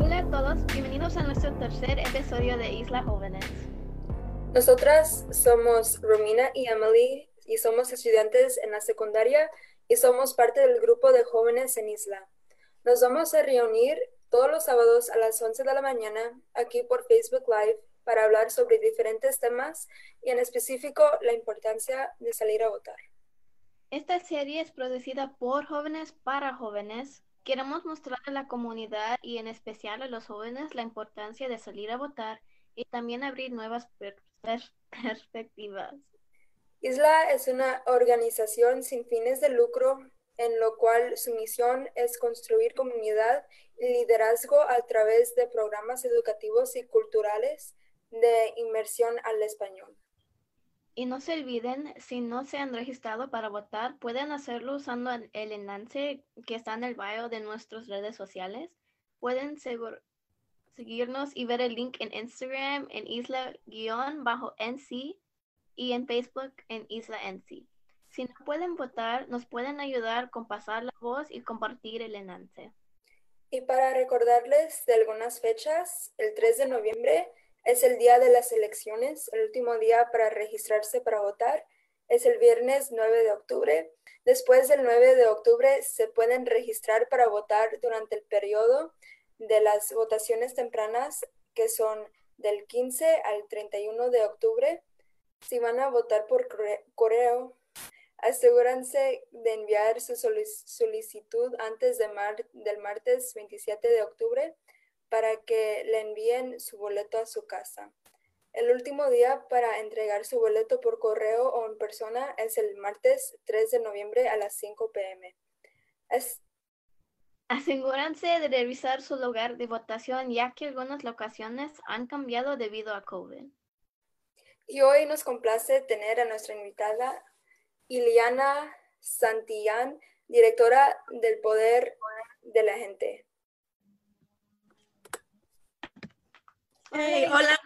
Hola a todos, bienvenidos a nuestro tercer episodio de Isla Jóvenes. Nosotras somos Romina y Emily y somos estudiantes en la secundaria y somos parte del grupo de jóvenes en Isla. Nos vamos a reunir todos los sábados a las 11 de la mañana aquí por Facebook Live para hablar sobre diferentes temas y en específico la importancia de salir a votar. Esta serie es producida por jóvenes para jóvenes. Queremos mostrar a la comunidad y en especial a los jóvenes la importancia de salir a votar y también abrir nuevas per per perspectivas. Isla es una organización sin fines de lucro en lo cual su misión es construir comunidad y liderazgo a través de programas educativos y culturales de inmersión al español. Y no se olviden, si no se han registrado para votar, pueden hacerlo usando el enlace que está en el bio de nuestras redes sociales. Pueden seguirnos y ver el link en Instagram en isla-nc y en Facebook en Isla NC. Si no pueden votar, nos pueden ayudar con pasar la voz y compartir el enlace. Y para recordarles de algunas fechas, el 3 de noviembre es el día de las elecciones, el último día para registrarse para votar es el viernes 9 de octubre. Después del 9 de octubre se pueden registrar para votar durante el periodo de las votaciones tempranas que son del 15 al 31 de octubre. Si van a votar por correo, asegúrense de enviar su solicitud antes del martes 27 de octubre para que le envíen su boleto a su casa. El último día para entregar su boleto por correo o en persona es el martes 3 de noviembre a las 5 pm. Es... Asegúrense de revisar su lugar de votación ya que algunas locaciones han cambiado debido a COVID. Y hoy nos complace tener a nuestra invitada Iliana Santillán, directora del Poder de la Gente. Hey, hola.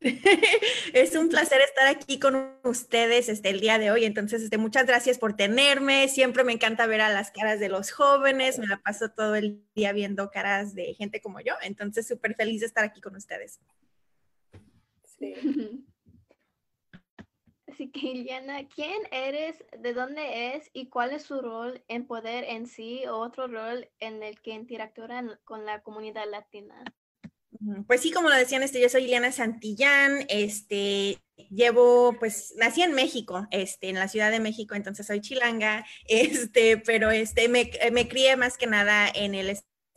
es un placer estar aquí con ustedes este, el día de hoy. Entonces, este, muchas gracias por tenerme. Siempre me encanta ver a las caras de los jóvenes. Me la paso todo el día viendo caras de gente como yo. Entonces, súper feliz de estar aquí con ustedes. Sí. Así que, Iliana, ¿quién eres, de dónde es y cuál es su rol en poder en sí o otro rol en el que interactúan con la comunidad latina? Pues sí, como lo decían, este, yo soy Iliana Santillán, este, llevo, pues, nací en México, este, en la Ciudad de México, entonces soy chilanga, este, pero este, me, me crié más que nada en el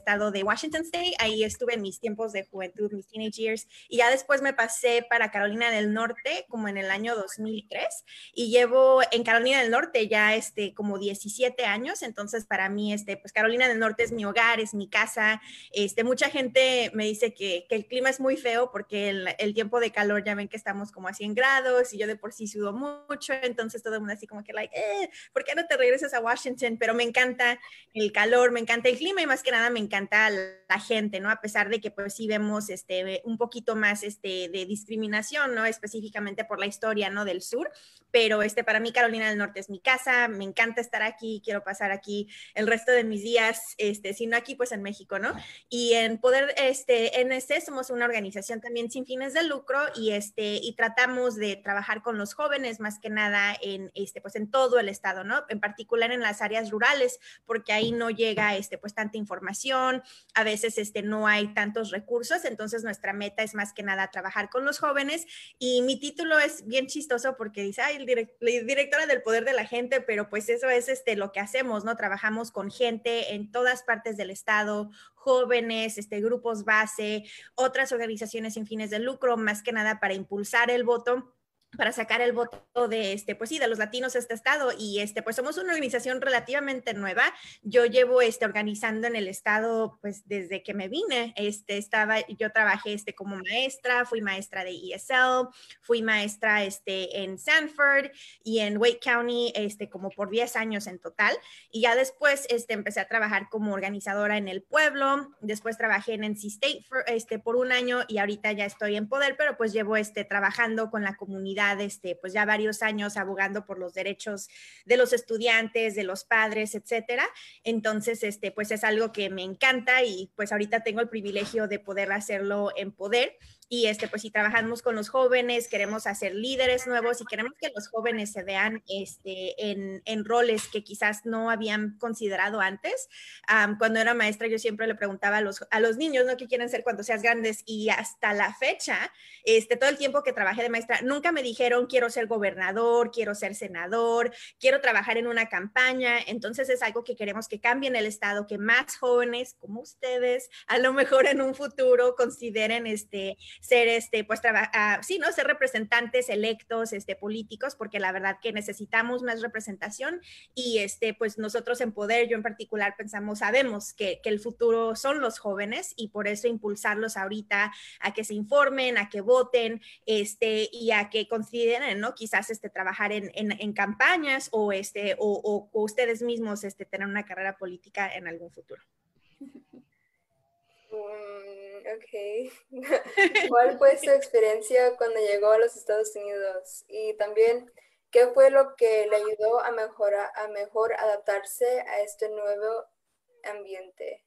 estado de Washington State. Ahí estuve en mis tiempos de juventud, mis teenage years, y ya después me pasé para Carolina del Norte, como en el año 2003, y llevo en Carolina del Norte ya este, como 17 años, entonces para mí, este, pues Carolina del Norte es mi hogar, es mi casa. Este, mucha gente me dice que, que el clima es muy feo porque el, el, tiempo de calor ya ven que estamos como a 100 grados y yo de por sí sudo mucho, entonces todo el mundo así como que, like, eh, ¿por qué no te regresas a Washington? Pero me encanta el calor, me encanta el clima y más que nada me encanta encanta la gente, ¿no? A pesar de que pues sí vemos este, un poquito más este, de discriminación, ¿no? Específicamente por la historia, ¿no? Del sur, pero este, para mí Carolina del Norte es mi casa, me encanta estar aquí, quiero pasar aquí el resto de mis días, este, si no aquí, pues en México, ¿no? Y en Poder, este, NC somos una organización también sin fines de lucro y, este, y tratamos de trabajar con los jóvenes más que nada en, este, pues en todo el estado, ¿no? En particular en las áreas rurales, porque ahí no llega, este, pues tanta información, a veces este, no hay tantos recursos, entonces nuestra meta es más que nada trabajar con los jóvenes y mi título es bien chistoso porque dice, ay, el directora del poder de la gente, pero pues eso es este, lo que hacemos, ¿no? Trabajamos con gente en todas partes del estado, jóvenes, este, grupos base, otras organizaciones sin fines de lucro, más que nada para impulsar el voto para sacar el voto de este, pues sí, de los latinos a este estado. Y este, pues somos una organización relativamente nueva. Yo llevo este, organizando en el estado, pues desde que me vine. Este, estaba, yo trabajé este, como maestra, fui maestra de ESL, fui maestra este, en Sanford y en Wake County, este, como por 10 años en total. Y ya después este, empecé a trabajar como organizadora en el pueblo. Después trabajé en NC State for, este, por un año y ahorita ya estoy en poder, pero pues llevo este, trabajando con la comunidad este, pues ya varios años abogando por los derechos de los estudiantes, de los padres, etcétera. Entonces, este, pues es algo que me encanta y pues ahorita tengo el privilegio de poder hacerlo en poder y este, pues si trabajamos con los jóvenes, queremos hacer líderes nuevos y queremos que los jóvenes se vean este, en, roles que quizás no habían considerado antes. cuando era maestra, yo siempre le preguntaba a los, a los niños, ¿no? ¿Qué quieren ser cuando seas grandes? Y hasta la fecha, este, todo el tiempo que trabajé de maestra, nunca me dijeron, quiero ser gobernador, quiero ser senador, quiero trabajar en una campaña. Entonces es algo que queremos que cambie en el Estado, que más jóvenes como ustedes, a lo mejor en un futuro consideren este ser, este, pues, uh, sí, ¿no? Ser representantes electos, este, políticos, porque la verdad que necesitamos más representación y, este, pues, nosotros en Poder, yo en particular, pensamos, sabemos que, que el futuro son los jóvenes y por eso impulsarlos ahorita a que se informen, a que voten, este, y a que consideren, ¿no? Quizás, este, trabajar en, en, campañas o, este, o ustedes mismos, este, tener una carrera política en algún futuro. Ok. ¿Cuál fue su experiencia cuando llegó a los Estados Unidos? Y también, ¿qué fue lo que le ayudó a, mejorar, a mejor adaptarse a este nuevo ambiente?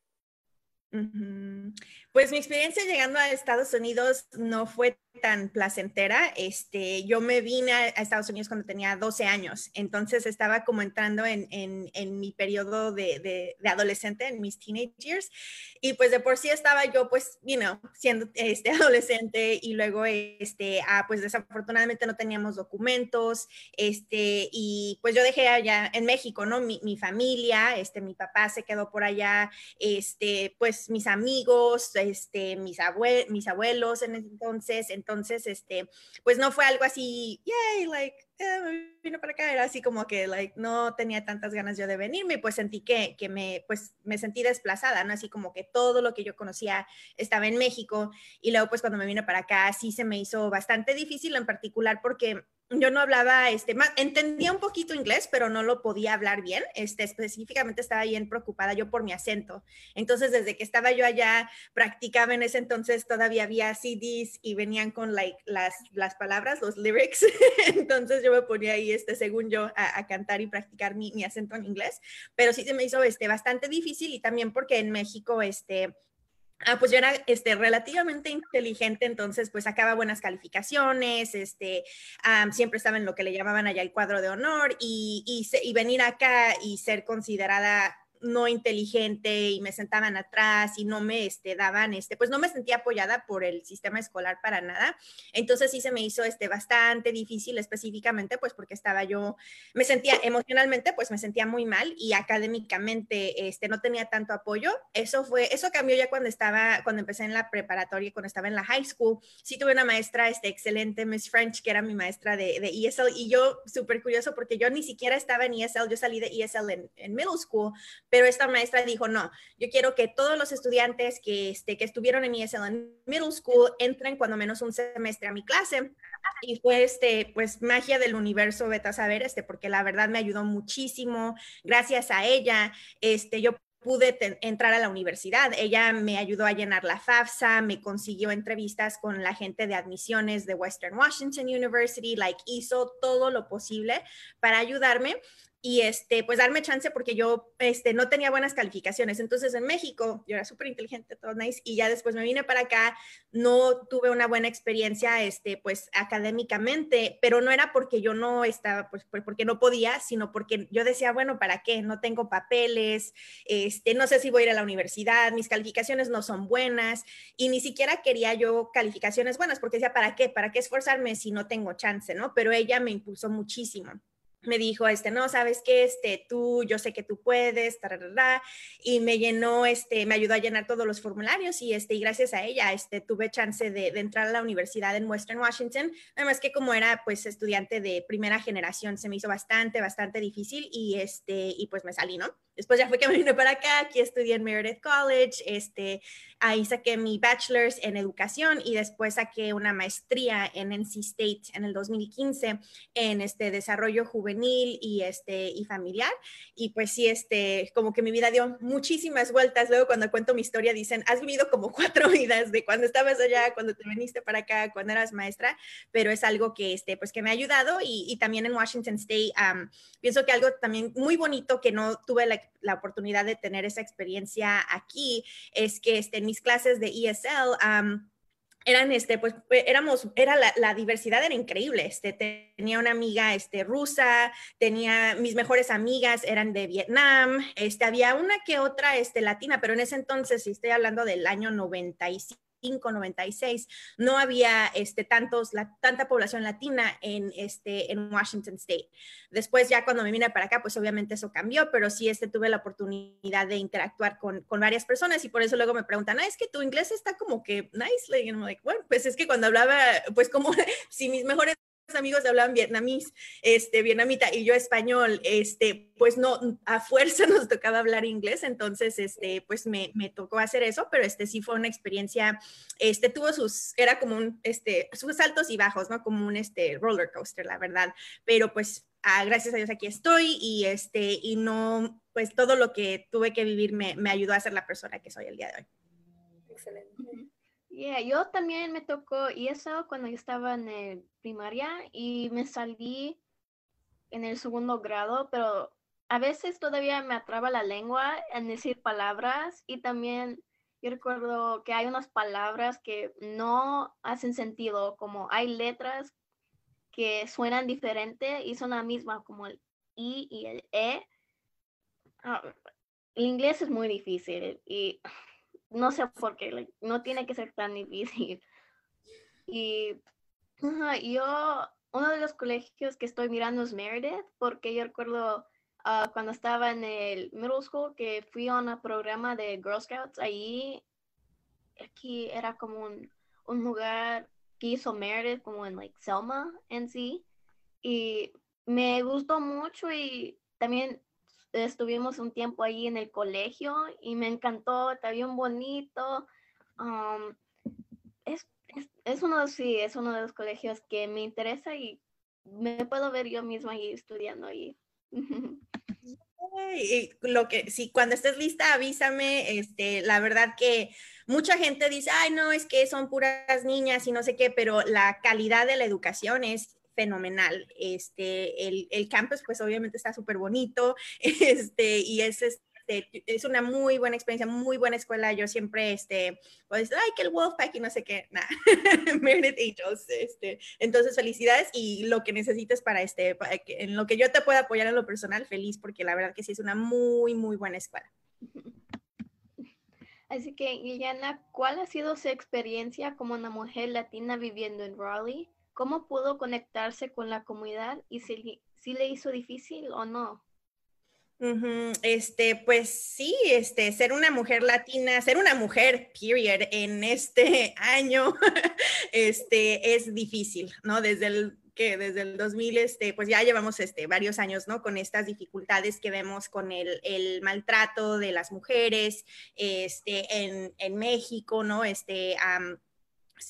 Pues mi experiencia llegando a Estados Unidos no fue tan placentera. Este, yo me vine a, Estados Unidos cuando tenía 12 años, entonces estaba como entrando en, en, mi periodo de, de, adolescente, en mis teenage years, y pues de por sí estaba yo pues, you siendo este, adolescente y luego, este, ah, pues desafortunadamente no teníamos documentos, este, y pues yo dejé allá en México, ¿no? Mi, mi familia, este, mi papá se quedó por allá, este, pues mis amigos, este, mis, abue mis abuelos en entonces, entonces, este, pues no fue algo así, yay, like, eh, me vino para acá, era así como que, like, no tenía tantas ganas yo de venirme, pues sentí que, que me, pues me sentí desplazada, ¿no? Así como que todo lo que yo conocía estaba en México y luego pues cuando me vine para acá sí se me hizo bastante difícil en particular porque yo no hablaba, este, más, entendía un poquito inglés, pero no lo podía hablar bien. Este, específicamente estaba bien preocupada yo por mi acento. Entonces, desde que estaba yo allá, practicaba en ese entonces, todavía había CDs y venían con like, las, las palabras, los lyrics. entonces, yo me ponía ahí, este, según yo, a, cantar y practicar mi, mi, acento en inglés. Pero sí se me hizo este, bastante difícil y también porque en México, este, Ah, pues yo era este, relativamente inteligente, entonces pues sacaba buenas calificaciones, este, um, siempre estaba en lo que le llamaban allá el cuadro de honor y, y, y venir acá y ser considerada no inteligente y me sentaban atrás y no me este, daban, este, pues no me sentía apoyada por el sistema escolar para nada. Entonces sí se me hizo este, bastante difícil específicamente, pues porque estaba yo, me sentía emocionalmente, pues me sentía muy mal y académicamente este, no tenía tanto apoyo. Eso fue, eso cambió ya cuando estaba, cuando empecé en la preparatoria, cuando estaba en la high school. Sí tuve una maestra este, excelente, Miss French, que era mi maestra de, de ESL y yo súper curioso porque yo ni siquiera estaba en ESL, yo salí de ESL en, en middle school pero esta maestra dijo, no, yo quiero que todos los estudiantes que, este, que estuvieron en ESL middle school entren cuando menos un semestre a mi clase. Y fue, este, pues, magia del universo, vete a saber, este, porque la verdad me ayudó muchísimo. Gracias a ella, este, yo pude entrar a la universidad. Ella me ayudó a llenar la FAFSA, me consiguió entrevistas con la gente de admisiones de Western Washington University, like hizo todo lo posible para ayudarme y este, pues darme chance porque yo este, no tenía buenas calificaciones. Entonces en México yo era súper inteligente, todo nice, y ya después me vine para acá, no tuve una buena experiencia, este, pues académicamente, pero no era porque yo no estaba, pues porque no podía, sino porque yo decía, bueno, ¿para qué? No tengo papeles, este, no sé si voy a ir a la universidad, mis calificaciones no son buenas, y ni siquiera quería yo calificaciones buenas, porque decía, ¿para qué? ¿Para qué esforzarme si no tengo chance, no? Pero ella me impulsó muchísimo me dijo, este, no, sabes qué, este, tú, yo sé que tú puedes, y me llenó, este, me ayudó a llenar todos los formularios y, este, y gracias a ella, este, tuve chance de, de, entrar a la universidad en Western Washington, además que como era, pues, estudiante de primera generación, se me hizo bastante, bastante difícil y, este, y pues me salí, ¿no? Después ya fue que me vine para acá, aquí estudié en Meredith College, este, ahí saqué mi bachelor's en educación y después saqué una maestría en NC State en el 2015 en este desarrollo juvenil y este y familiar. Y pues sí este como que mi vida dio muchísimas vueltas. Luego cuando cuento mi historia dicen has vivido como cuatro vidas de cuando estabas allá cuando te viniste para acá cuando eras maestra pero es algo que este pues que me ha ayudado y, también en Washington State pienso que algo también muy bonito que no tuve la, la oportunidad de tener esa experiencia aquí es que este, en mis clases de ESL eran, este, pues, e, éramos, era la, diversidad era increíble. Este, tenía una amiga, este, rusa, tenía, mis mejores amigas eran de Vietnam, este, había una que otra, este, latina, pero en ese entonces, si estoy hablando del año 95, 96, no había este, tantos, la, tanta población latina en, este, en Washington State. Después ya cuando me vine para acá, pues obviamente eso cambió, pero sí este, tuve la oportunidad de interactuar con, con varias personas y por eso luego me preguntan, ah, es que tu inglés está como que nice, like, bueno, pues es que cuando hablaba, pues como si mis mejores amigos hablaban vietnamís, este, vietnamita y yo español, este, pues no, a fuerza nos tocaba hablar inglés, entonces, este, pues me, me, tocó hacer eso, pero este sí fue una experiencia, este, tuvo sus, era como un, este, sus altos y bajos, ¿no? Como un, este, roller coaster, la verdad, pero pues, ah, gracias a Dios aquí estoy y, este, y no, pues todo lo que tuve que vivir me, me ayudó a ser la persona que soy el día de hoy. Excelente. Yeah, yo también me tocó y eso cuando yo estaba en el primaria y me salí en el segundo grado, pero a veces todavía me atraba la lengua en decir palabras y también yo recuerdo que hay unas palabras que no hacen sentido, como hay letras que suenan diferente y son la misma, como el I y el E. Ah, el inglés es muy difícil y no sé por qué, no tiene que ser tan difícil. Y yo, uno de los colegios que estoy mirando es Meredith, porque yo recuerdo ah, cuando estaba en el middle school que fui a un programa de Girl Scouts, ahí, aquí era como un, un lugar que hizo Meredith, como en like Selma en sí, y me gustó mucho y también estuvimos un tiempo ahí en el colegio y me encantó, está bien bonito. Um, es, es, uno, sí, es uno de los colegios que me interesa y me puedo ver yo misma ahí estudiando ahí. Lo que sí, cuando estés lista, avísame. Este, la verdad que mucha gente dice, ay, no, es que son puras niñas y no sé qué, pero la calidad de la educación es fenomenal. Este, el, el campus, pues obviamente está súper bonito, este, y es, este, es una muy buena experiencia, muy buena escuela. Yo siempre, este, pues, ay, que el Wolfpack y no sé qué, nada, Meredith Angels, este, entonces felicidades y lo que necesites para este, en lo que yo te pueda apoyar en lo personal, feliz, porque la verdad que sí es una muy, muy buena escuela. Así que, Liliana, ¿cuál ha sido su experiencia como una mujer latina viviendo en Raleigh? ¿Cómo pudo conectarse con la comunidad y si, le hizo difícil o no? Este, pues sí, este, ser una mujer latina, ser una mujer, period, en este año, este, es difícil, ¿no? Desde el que desde el 2000, este, pues ya llevamos este, varios años, ¿no? Con estas dificultades que vemos con el, maltrato de las mujeres, este, en, en México, ¿no? Este,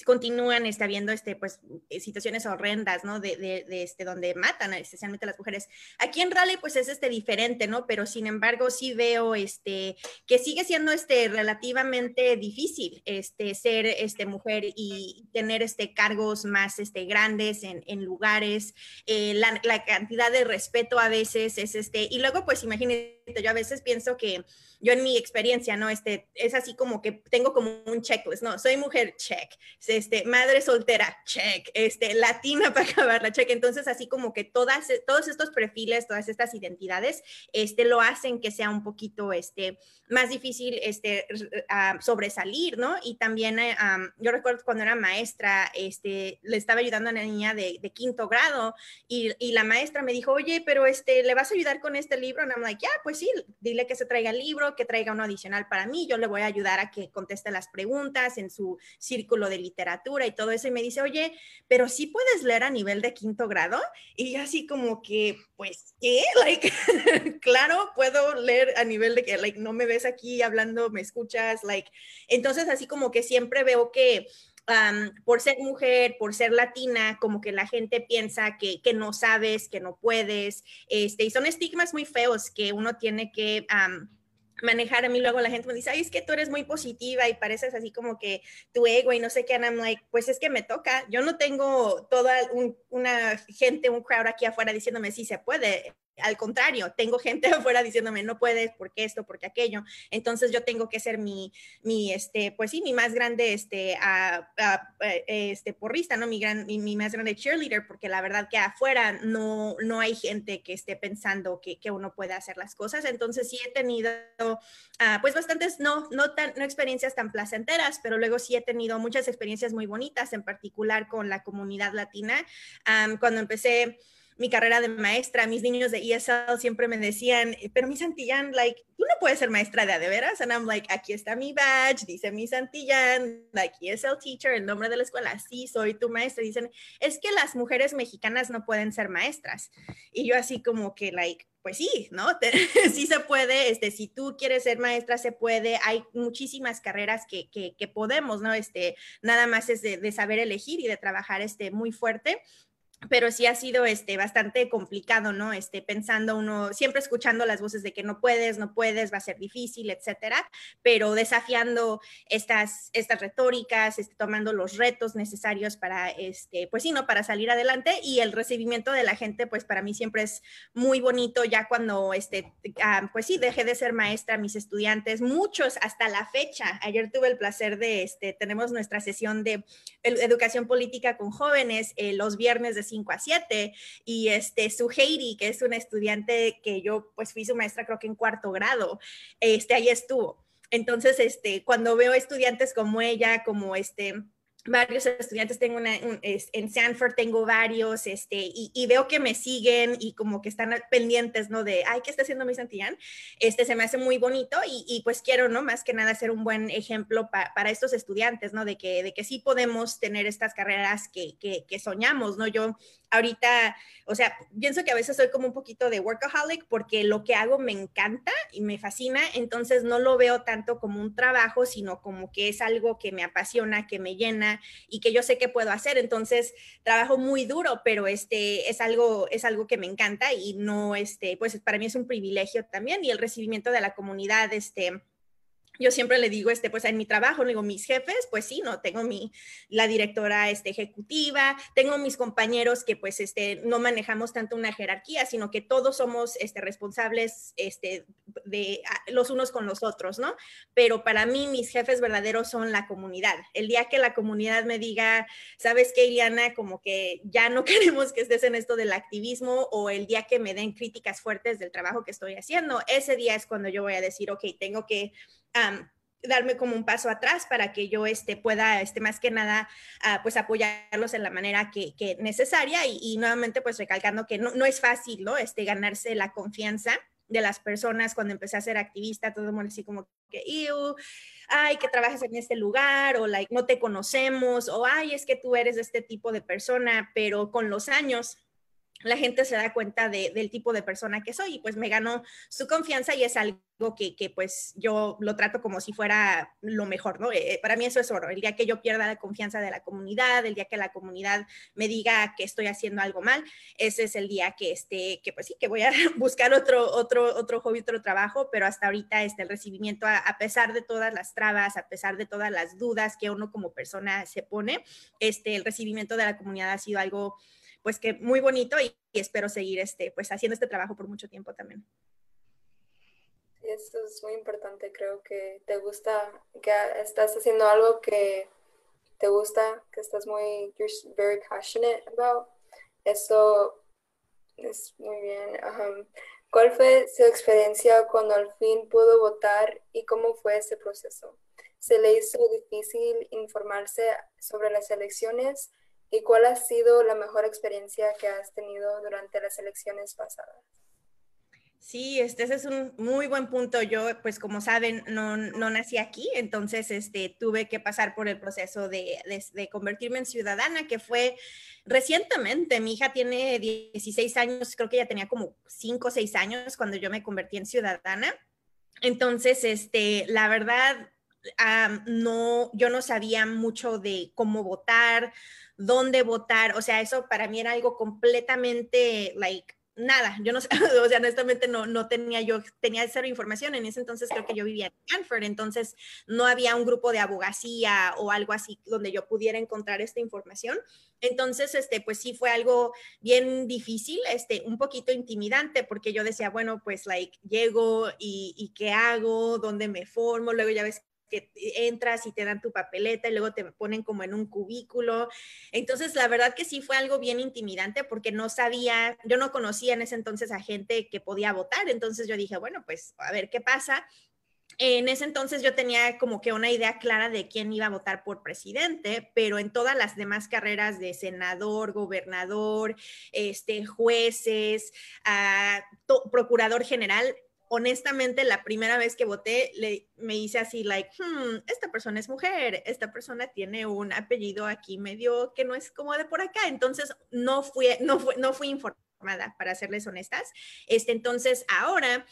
continúan este, habiendo este, pues, eh, situaciones horrendas, ¿no? De, de, este, donde matan especialmente a las mujeres. Aquí en Raleigh, pues es este, diferente, ¿no? Pero sin embargo, sí veo este, que sigue siendo este, relativamente difícil este, ser este, mujer y tener este, cargos más este, grandes en, en lugares. Eh, la, la, cantidad de respeto a veces es este, y luego, pues imagínate, yo a veces pienso que yo en mi experiencia, ¿no? Este, es así como que tengo como un checklist, ¿no? Soy mujer, check. Este, madre soltera, check. Este, latina para acabar la check. Entonces, así como que todas, todos estos perfiles, todas estas identidades, este, lo hacen que sea un poquito, este, más difícil, este, sobresalir, ¿no? Y también, eh, yo recuerdo cuando era maestra, este, le estaba ayudando a una niña de, quinto grado y, la maestra me dijo, oye, pero este, ¿le vas a ayudar con este libro? Y I'm like, ya, pues sí, dile que se traiga el libro, que traiga uno adicional para mí, yo le voy a ayudar a que conteste las preguntas en su círculo de literatura y todo eso. Y me dice, oye, pero sí puedes leer a nivel de quinto grado. Y así como que, pues, ¿qué? Like, claro, puedo leer a nivel de que, like, no me ves aquí hablando, me escuchas, like. Entonces, así como que siempre veo que por ser mujer, por ser latina, como que la gente piensa que, que, no sabes, que no puedes, este, y son estigmas muy feos que uno tiene que manejar. A mí luego la gente me dice, ay, es que tú eres muy positiva y pareces así como que tu ego y no sé qué, and I'm like, pues es que me toca. Yo no tengo toda una gente, un crowd aquí afuera diciéndome, sí se puede al contrario, tengo gente afuera diciéndome, no puedes, porque esto, porque aquello. Entonces yo tengo que ser mi, mi este, pues sí, mi más grande, este, a, este, porrista, ¿no? Mi, gran, mi, más grande cheerleader, porque la verdad que afuera no, no hay gente que esté pensando que, que uno puede hacer las cosas. Entonces sí he tenido, uh, pues bastantes, no, no, tan, no experiencias tan placenteras, pero luego sí he tenido muchas experiencias muy bonitas, en particular con la comunidad latina. Cuando empecé mi carrera de maestra, mis niños de ESL siempre me decían, pero mi Santillán, like, tú no puedes ser maestra de de veras. And I'm like, aquí está mi badge, dice mi Santillán, like, ESL teacher, el nombre de la escuela, sí, soy tu maestra. Dicen, es que las mujeres mexicanas no pueden ser maestras. Y yo así como que, like, pues sí, ¿no? sí se puede, este, si tú quieres ser maestra, se puede, hay muchísimas carreras que, que, que podemos, ¿no? Este, nada más es de, de, saber elegir y de trabajar, este, muy fuerte pero sí ha sido este, bastante complicado, ¿no? Este, pensando uno, siempre escuchando las voces de que no puedes, no puedes, va a ser difícil, etcétera, pero desafiando estas, estas retóricas, este, tomando los retos necesarios para, este, pues sí, ¿no? Para salir adelante y el recibimiento de la gente, pues para mí siempre es muy bonito ya cuando, este, ah, pues sí, dejé de ser maestra, mis estudiantes, muchos hasta la fecha, ayer tuve el placer de, este, tenemos nuestra sesión de educación política con jóvenes eh, los viernes de 5 a 7 y este, su Heidi, que es una estudiante que yo pues fui su maestra creo que en cuarto grado, este, ahí estuvo. Entonces, este, cuando veo estudiantes como ella, como este, varios estudiantes, tengo una, en Sanford tengo varios, este, y, veo que me siguen y como que están pendientes, ¿no? De, ay, ¿qué está haciendo mi Santillán? Este, se me hace muy bonito y, pues quiero, ¿no? Más que nada ser un buen ejemplo para estos estudiantes, ¿no? De que, de que sí podemos tener estas carreras que, que, que soñamos, ¿no? Yo ahorita, o sea, pienso que a veces soy como un poquito de workaholic porque lo que hago me encanta y me fascina, entonces no lo veo tanto como un trabajo, sino como que es algo que me apasiona, que me llena y que yo sé que puedo hacer, entonces trabajo muy duro, pero este es algo es algo que me encanta y no este, pues para mí es un privilegio también y el recibimiento de la comunidad este yo siempre le digo, este, pues en mi trabajo, le digo, mis jefes, pues sí, no, tengo mi, la directora este, ejecutiva, tengo mis compañeros que pues este, no manejamos tanto una jerarquía, sino que todos somos este, responsables este, de los unos con los otros, ¿no? Pero para mí mis jefes verdaderos son la comunidad. El día que la comunidad me diga, ¿sabes qué, Iliana? Como que ya no queremos que estés en esto del activismo o el día que me den críticas fuertes del trabajo que estoy haciendo, ese día es cuando yo voy a decir, ok, tengo que darme como un paso atrás para que yo este, pueda, este, más que nada, uh, pues apoyarlos en la manera que, que necesaria y, nuevamente pues recalcando que no, no, es fácil, ¿no? Este, ganarse la confianza de las personas cuando empecé a ser activista, todo el mundo así como que, ay, que trabajas en este lugar, o like, no te conocemos, o ay, es que tú eres este tipo de persona, pero con los años la gente se da cuenta de, del tipo de persona que soy y pues me ganó su confianza y es algo que, que pues yo lo trato como si fuera lo mejor, ¿no? Eh, para mí eso es oro. El día que yo pierda la confianza de la comunidad, el día que la comunidad me diga que estoy haciendo algo mal, ese es el día que, este, que pues sí, que voy a buscar otro, otro, otro hobby, otro trabajo, pero hasta ahorita este, el recibimiento, a, a pesar de todas las trabas, a pesar de todas las dudas que uno como persona se pone, este, el recibimiento de la comunidad ha sido algo pues que muy bonito y, espero seguir este, pues haciendo este trabajo por mucho tiempo también. Esto es muy importante, creo que te gusta, que estás haciendo algo que te gusta, que estás muy, you're very passionate about. Eso es muy bien. ¿Cuál fue su experiencia cuando al fin pudo votar y cómo fue ese proceso? ¿Se le hizo difícil informarse sobre las elecciones ¿Y cuál ha sido la mejor experiencia que has tenido durante las elecciones pasadas? Sí, este ese es un muy buen punto. Yo, pues como saben, no, no nací aquí, entonces este, tuve que pasar por el proceso de, de, convertirme en ciudadana, que fue recientemente. Mi hija tiene 16 años, creo que ella tenía como 5 o 6 años cuando yo me convertí en ciudadana. Entonces, este, la verdad, no, yo no sabía mucho de cómo votar, dónde votar, o sea, eso para mí era algo completamente, like, nada, yo no sé, o sea, honestamente no, no tenía yo, tenía cero información, en ese entonces creo que yo vivía en Stanford, entonces no había un grupo de abogacía o algo así donde yo pudiera encontrar esta información. Entonces, este, pues sí fue algo bien difícil, este, un poquito intimidante, porque yo decía, bueno, pues, like, llego y, y qué hago, dónde me formo, luego ya ves que entras y te dan tu papeleta y luego te ponen como en un cubículo. Entonces, la verdad que sí fue algo bien intimidante porque no sabía, yo no conocía en ese entonces a gente que podía votar. Entonces yo dije, bueno, pues a ver qué pasa. En ese entonces yo tenía como que una idea clara de quién iba a votar por presidente, pero en todas las demás carreras de senador, gobernador, este, jueces, uh, procurador general, honestamente, la primera vez que voté, le, me hice así, like, hmm, esta persona es mujer, esta persona tiene un apellido aquí medio que no es como de por acá. Entonces, no fui, no fui, no fui informada, para serles honestas. Este, entonces, ahora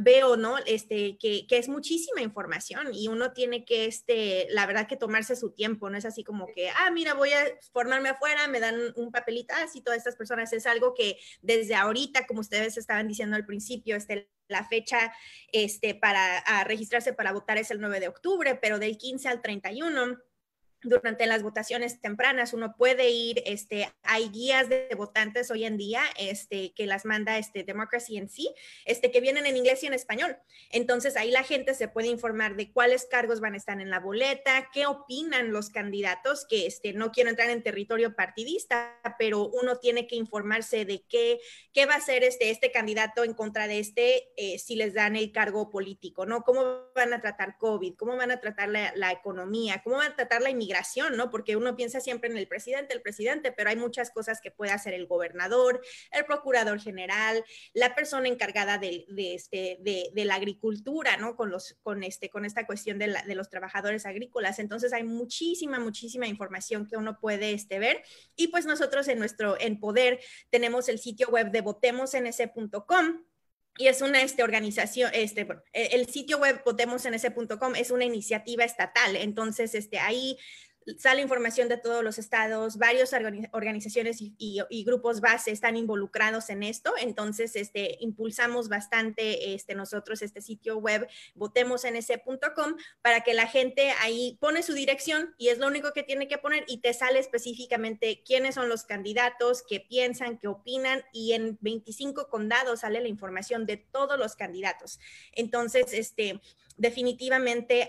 veo, ¿no? Este, que, que, es muchísima información y uno tiene que, este, la verdad que tomarse su tiempo, no es así como que, ah, mira, voy a formarme afuera, me dan un papelito, así todas estas personas, es algo que desde ahorita, como ustedes estaban diciendo al principio, este, la fecha este, para registrarse para votar es el 9 de octubre, pero del 15 al 31 durante las votaciones tempranas uno puede ir, este, hay guías de votantes hoy en día, este, que las manda este Democracy en sí, este, que vienen en inglés y en español. Entonces ahí la gente se puede informar de cuáles cargos van a estar en la boleta, qué opinan los candidatos, que este, no quiero entrar en territorio partidista, pero uno tiene que informarse de qué, qué va a hacer este, este candidato en contra de este, eh, si les dan el cargo político, ¿no? ¿Cómo van a tratar COVID? ¿Cómo van a tratar la, la economía? ¿Cómo van a tratar la inmigración? ¿No? Porque uno piensa siempre en el presidente, el presidente, pero hay muchas cosas que puede hacer el gobernador, el procurador general, la persona encargada de, este, de, la agricultura, ¿no? Con, los, con, este, con esta cuestión de, los trabajadores agrícolas. Entonces hay muchísima, muchísima información que uno puede este, ver. Y pues nosotros en nuestro, en Poder, tenemos el sitio web de votemosns.com y es una este, organización, este, e, el sitio web votemosns.com es una iniciativa estatal, entonces este, ahí sale información de todos los estados, varias organizaciones y, grupos base están involucrados en esto, entonces este, impulsamos bastante este, nosotros este sitio web votemosns.com para que la gente ahí pone su dirección y es lo único que tiene que poner y te sale específicamente quiénes son los candidatos, qué piensan, qué opinan y en 25 condados sale la información de todos los candidatos. Entonces, este, definitivamente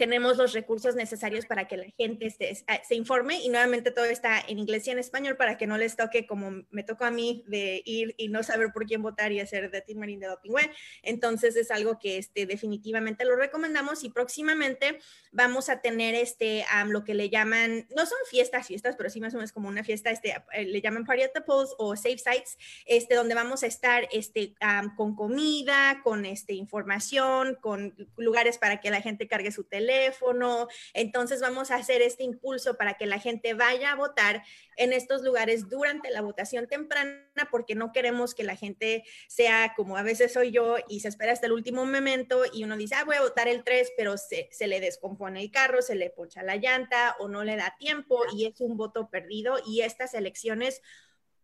tenemos los recursos necesarios para que la gente se, informe y nuevamente todo está en inglés y en español para que no les toque como me tocó a mí de ir y no saber por quién votar y hacer de Team Marine de Doping Web. Entonces es algo que este, definitivamente lo recomendamos y próximamente vamos a tener este, lo que le llaman, no son fiestas, fiestas, pero sí más o menos como una fiesta, este, eh, le llaman Party at the Polls o Safe Sites, este, donde vamos a estar este, con comida, con este, información, con lugares para que la gente cargue su teléfono teléfono. Entonces vamos a hacer este impulso para que la gente vaya a votar en estos lugares durante la votación temprana, porque no queremos que la gente sea como a veces soy yo y se espera hasta el último momento y uno dice, ah, voy a votar el 3, pero se, se le descompone el carro, se le pocha la llanta o no le da tiempo y es un voto perdido y estas elecciones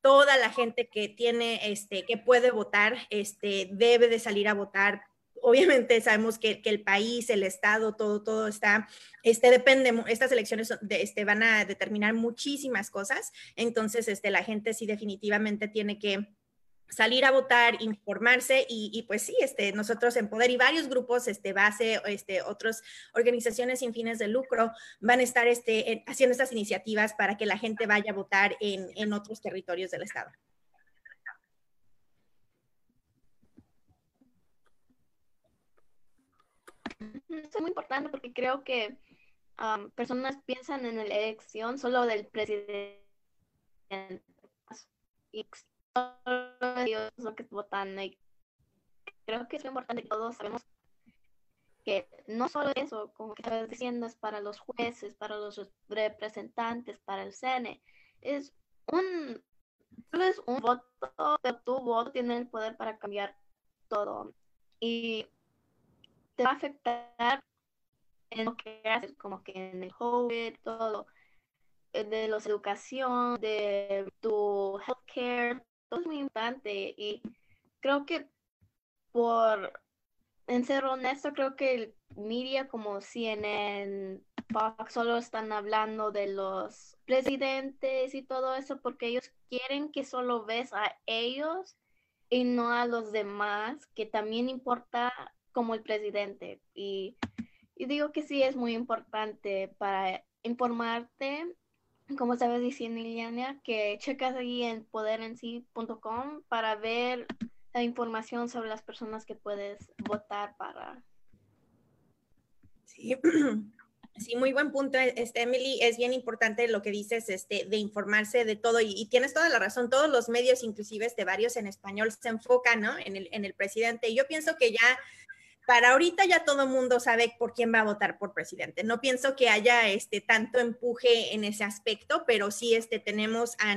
toda la gente que tiene, este, que puede votar, este, debe de salir a votar obviamente sabemos que, el país, el Estado, todo, todo está, este depende, estas elecciones de, este, van a determinar muchísimas cosas, entonces este, la gente sí definitivamente tiene que salir a votar, informarse y, pues sí, este, nosotros en Poder y varios grupos, este, base, este, otras organizaciones sin fines de lucro van a estar este, haciendo estas iniciativas para que la gente vaya a votar en, en otros territorios del Estado. Es muy importante porque creo que personas piensan en la elección solo del presidente. Y solo ellos lo que votan. Creo que es muy importante que todos sabemos que no solo eso, como que estás diciendo, es para los jueces, para los representantes, para el CNE, es un, es un voto, pero tu voto tiene el poder para cambiar todo. Y te va a afectar en lo que haces, como que en el COVID, todo, eh, de los educación, de tu healthcare, todo es muy importante. Y creo que por en ser honesto, creo que el media como CNN, Fox, solo están hablando de los presidentes y todo eso porque ellos quieren que solo ves a ellos y no a los demás, que también importa como el presidente. Y, y digo que sí es muy importante para informarte, como estabas diciendo, Liliana, que checas ahí en poderensi.com para ver información sobre las personas que puedes votar para. Sí. Sí, muy buen punto, este, Emily. Es bien importante lo que dices, este, de informarse de todo y, tienes toda la razón. Todos los medios, inclusive este, varios en español, se enfocan, ¿no? En el, en el presidente. Y yo pienso que ya para ahorita ya todo el mundo sabe por quién va a votar por presidente. No pienso que haya este tanto empuje en ese aspecto, pero sí este, tenemos a,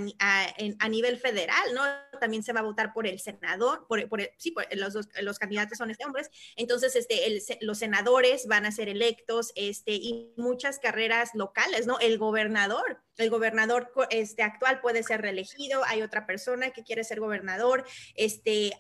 nivel federal, ¿no? También se va a votar por el senador, por, por sí, los, los, candidatos son este hombres. Entonces, este, el, los senadores van a ser electos, este, y muchas carreras locales, ¿no? El gobernador, el gobernador este, actual puede ser reelegido, hay otra persona que quiere ser gobernador, este,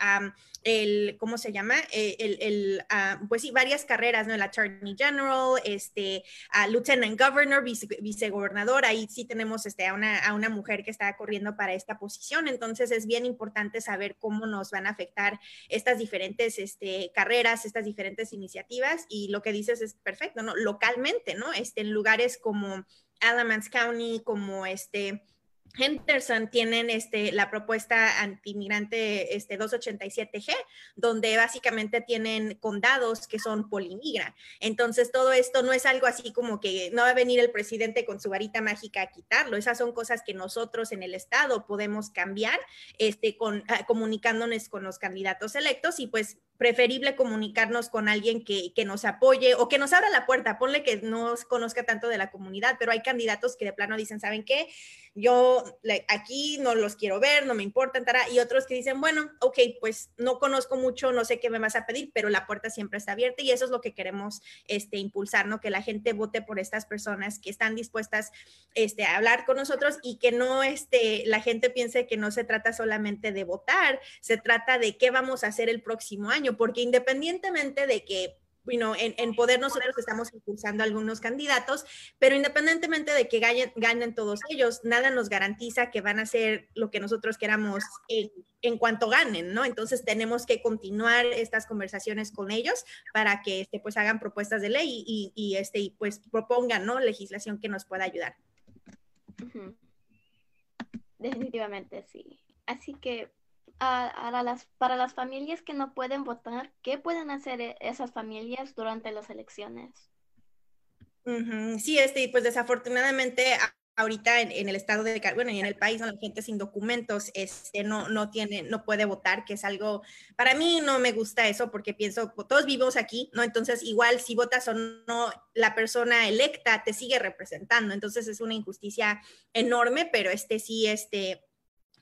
el, ¿cómo se llama? Eh, el, el pues sí, varias carreras, ¿no? El Attorney General, este, Lieutenant Governor, vice, vicegobernador, ahí sí tenemos este, a, una, a una mujer que está corriendo para esta posición, entonces es bien importante saber cómo nos van a afectar estas diferentes este, carreras, estas diferentes iniciativas y lo que dices es perfecto, ¿no? Localmente, ¿no? Este, en lugares como Alamance County, como este Henderson tienen este, la propuesta antimigrante este, 287G, donde básicamente tienen condados que son polimigra. Entonces, todo esto no es algo así como que no va a venir el presidente con su varita mágica a quitarlo. Esas son cosas que nosotros en el Estado podemos cambiar este, con, ah, comunicándonos con los candidatos electos y pues preferible comunicarnos con alguien que, que, nos apoye o que nos abra la puerta. Ponle que no conozca tanto de la comunidad, pero hay candidatos que de plano dicen, ¿saben qué? Yo aquí no los quiero ver, no me importa, y otros que dicen, bueno, ok, pues no conozco mucho, no sé qué me vas a pedir, pero la puerta siempre está abierta y eso es lo que queremos este, impulsar, ¿no? Que la gente vote por estas personas que están dispuestas este, a hablar con nosotros y que no este, la gente piense que no se trata solamente de votar, se trata de qué vamos a hacer el próximo año porque independientemente de que bueno, en, en, Poder nosotros estamos impulsando algunos candidatos, pero independientemente de que ganen, todos ellos, nada nos garantiza que van a hacer lo que nosotros queramos en, en, cuanto ganen, ¿no? Entonces tenemos que continuar estas conversaciones con ellos para que este, pues hagan propuestas de ley y, y este, y pues propongan, ¿no? Legislación que nos pueda ayudar. Definitivamente sí. Así que a, las, para las familias que no pueden votar, ¿qué pueden hacer e, esas familias durante las elecciones? Sí, este, pues desafortunadamente ahorita en, el estado de, bueno, y en el país, la gente sin documentos, este, no, no tiene, no puede votar, que es algo, para mí no me gusta eso porque pienso, todos vivimos aquí, ¿no? Entonces, igual si votas o no, la persona electa te sigue representando, entonces es una injusticia enorme, pero este sí, este,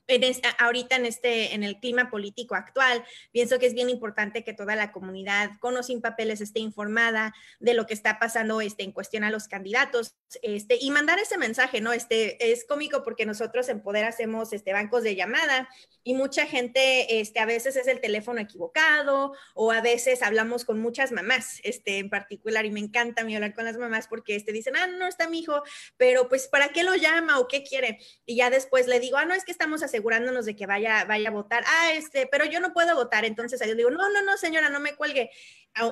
en ahorita en este en el clima político actual pienso que es bien importante que toda la comunidad con o sin papeles esté informada de lo que está pasando este en cuestión a los candidatos este y mandar ese mensaje no este es cómico porque nosotros en poder hacemos este bancos de llamada y mucha gente este a veces es el teléfono equivocado o a veces hablamos con muchas mamás este en particular y me encanta mi hablar con las mamás porque este dicen ah no está mi hijo pero pues para qué lo llama o qué quiere y ya después le digo ah no es que estamos haciendo asegurándonos de que vaya, vaya a votar. Ah, este, pero yo no puedo votar. Entonces yo digo, no, no, no, señora, no me cuelgue.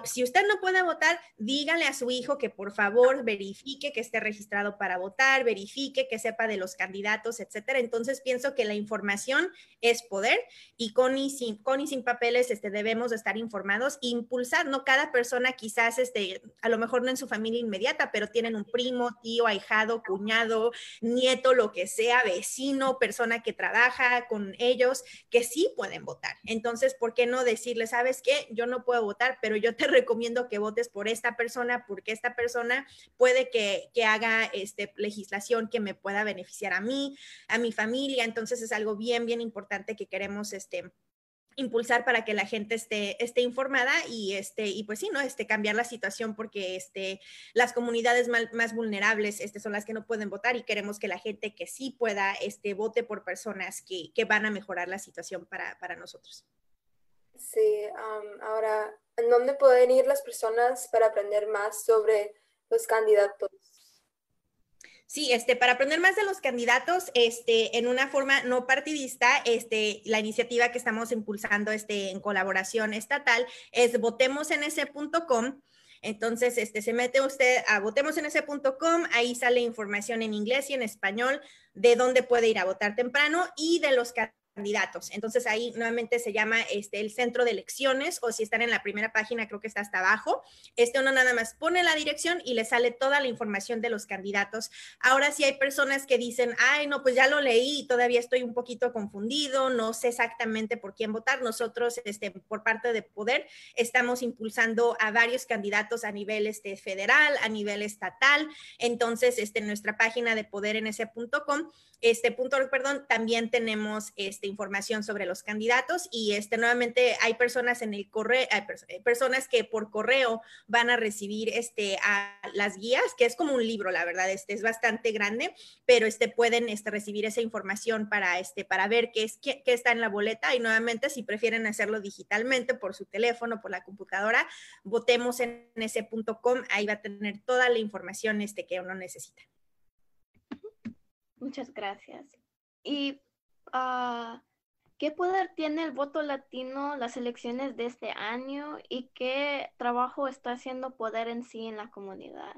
Si usted no puede votar, dígale a su hijo que por favor verifique que esté registrado para votar, verifique que sepa de los candidatos, etcétera. Entonces pienso que la información es poder y con y sin, con y sin papeles este, debemos estar informados, impulsar, ¿no? Cada persona quizás, este, a lo mejor no en su familia inmediata, pero tienen un primo, tío, ahijado, cuñado, nieto, lo que sea, vecino, persona que trabaja con ellos, que sí pueden votar. Entonces, ¿por qué no decirle, sabes qué? Yo no puedo votar, pero yo te recomiendo que votes por esta persona porque esta persona puede que, que haga este, legislación que me pueda beneficiar a mí, a mi familia. Entonces, es algo bien, bien importante que queremos este, impulsar para que la gente esté, esté informada y, este, y pues sí, ¿no? Este, cambiar la situación porque este, las comunidades más, vulnerables este, son las que no pueden votar y queremos que la gente que sí pueda este, vote por personas que, que van a mejorar la situación para, para nosotros. Sí, ahora, ¿en dónde pueden ir las personas para aprender más sobre los candidatos? Sí, este, para aprender más de los candidatos, este, en una forma no partidista, este, la iniciativa que estamos impulsando este, en colaboración estatal es votemosenese.com. Entonces, este, se mete usted a votemosenese.com, ahí sale información en inglés y en español de dónde puede ir a votar temprano y de los candidatos candidatos. Entonces ahí nuevamente se llama este, el centro de elecciones o si están en la primera página creo que está hasta abajo. Este uno nada más pone la dirección y le sale toda la información de los candidatos. Ahora sí hay personas que dicen, ay no, pues ya lo leí todavía estoy un poquito confundido, no sé exactamente por quién votar. Nosotros este, por parte de Poder estamos impulsando a varios candidatos a nivel este, federal, a nivel estatal. Entonces, este, en nuestra página de poderenese.com este punto, perdón, también tenemos este, información sobre los candidatos y este, nuevamente hay personas en el correo, hay eh, personas que por correo van a recibir este, a las guías, que es como un libro, la verdad, este es bastante grande, pero este, pueden este, recibir esa información para, este, para ver qué, es, qué, qué está en la boleta y nuevamente si prefieren hacerlo digitalmente por su teléfono, por la computadora, votemos en ese punto com, ahí va a tener toda la información este, que uno necesita. Muchas gracias. ¿Y uh, qué poder tiene el voto latino las elecciones de este año y qué trabajo está haciendo poder en sí en la comunidad?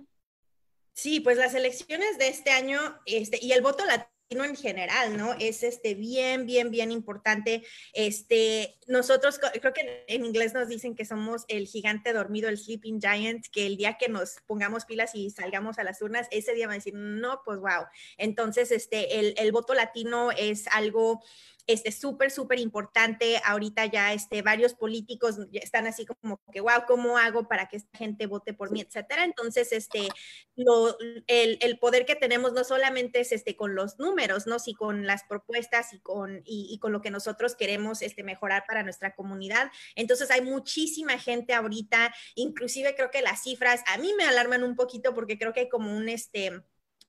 Sí, pues las elecciones de este año este, y el voto latino en general, ¿no? Es este bien, bien, bien importante. Este, nosotros creo que en inglés nos dicen que somos el gigante dormido, el sleeping giant, que el día que nos pongamos pilas y salgamos a las urnas, ese día van a decir, no, pues wow. Entonces, este, el, el voto latino es algo este súper, súper importante. Ahorita ya este, varios políticos están así como que, wow, ¿cómo hago para que esta gente vote por mí, etcétera? Entonces, este, lo, el, el, poder que tenemos no solamente es este, con los números, ¿no? Sí, con las propuestas y con, y, y con lo que nosotros queremos este, mejorar para nuestra comunidad. Entonces, hay muchísima gente ahorita, inclusive creo que las cifras a mí me alarman un poquito porque creo que hay como un, este,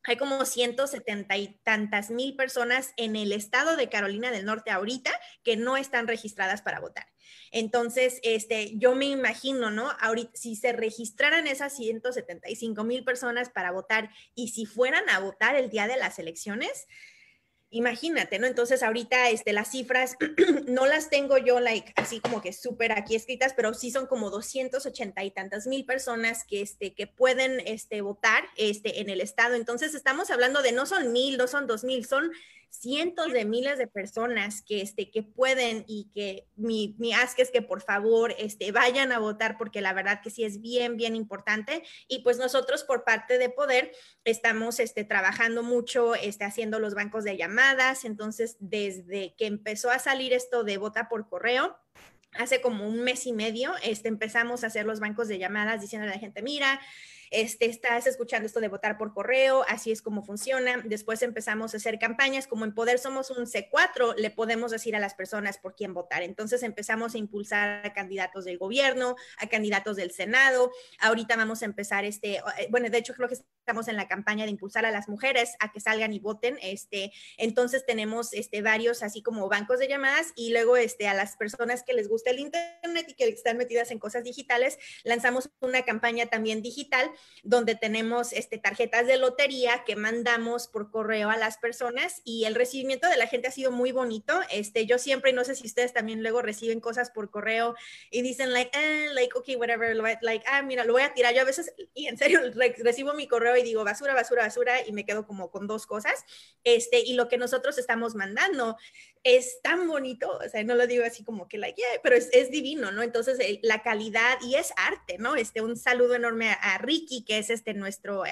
hay como 170 y tantas mil personas en el estado de Carolina del Norte ahorita que no están registradas para votar. Entonces, este, yo me imagino, ¿no? Ahorita, si se registraran esas 175 mil personas para votar y si fueran a votar el día de las elecciones, imagínate, ¿no? Entonces ahorita este, las cifras no las tengo yo like, así como que súper aquí escritas, pero sí son como 280 y tantas mil personas que, este, que pueden este, votar este, en el estado. Entonces estamos hablando de no son mil, no son dos mil, son cientos de miles de personas que, este, que pueden y que mi, mi ask es que por favor este, vayan a votar porque la verdad que sí es bien, bien importante. Y pues nosotros por parte de Poder estamos este, trabajando mucho, este, haciendo los bancos de llamadas. Entonces, desde que empezó a salir esto de vota por correo, hace como un mes y medio, este, empezamos a hacer los bancos de llamadas diciendo a la gente, mira, este, estás escuchando esto de votar por correo, así es como funciona. Después empezamos a hacer campañas, como en Poder somos un C4, le podemos decir a las personas por quién votar. Entonces empezamos a impulsar a candidatos del gobierno, a candidatos del Senado. Ahorita vamos a empezar este, eh, bueno, de hecho creo que estamos en la campaña de impulsar a las mujeres a que salgan y voten. Este, entonces tenemos este, varios así como bancos de llamadas y luego este, a las personas que les gusta el Internet y que están metidas en cosas digitales, lanzamos una campaña también digital donde tenemos este, tarjetas de lotería que mandamos por correo a las personas y el recibimiento de la gente ha sido muy bonito. Este, yo siempre, no sé si ustedes también luego reciben cosas por correo y dicen like, eh, like, okay, whatever, like, ah, mira, lo voy a tirar. Yo a veces, y en serio, recibo mi correo y digo basura, basura, basura y me quedo como con dos cosas. Este, y lo que nosotros estamos mandando es tan bonito, o sea, no lo digo así como que like, yeah, pero es, es divino, ¿no? Entonces, la calidad y es arte, ¿no? Este, un saludo enorme a, Ricky, que es este nuestro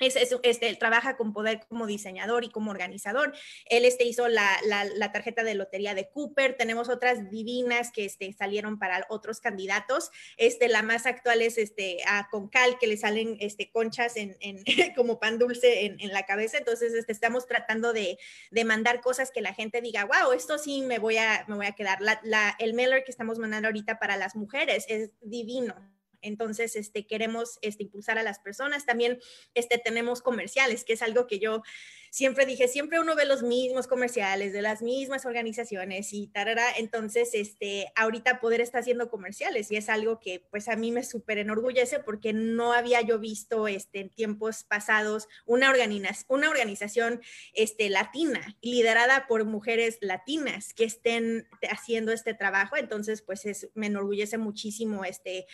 es, este, él trabaja con poder como diseñador y como organizador. Él este, hizo la, la, tarjeta de lotería de Cooper. Tenemos otras divinas que este, salieron para otros candidatos. Este, la más actual es este, a Concal, que le salen este, conchas en, en como pan dulce en, en, la cabeza. Entonces, este, estamos tratando de, de, mandar cosas que la gente diga, wow, esto sí me voy a, me voy a quedar. La, el mailer que estamos mandando ahorita para las mujeres es divino entonces, este, queremos este, impulsar a las personas. También este, tenemos comerciales, que es algo que yo siempre dije, siempre uno ve los mismos comerciales de las mismas organizaciones y tarara, entonces, este, ahorita poder estar haciendo comerciales y es algo que pues a mí me súper enorgullece porque no había yo visto este, en tiempos pasados una, una organización este, latina liderada por mujeres latinas que estén haciendo este trabajo, entonces pues es, me enorgullece muchísimo este,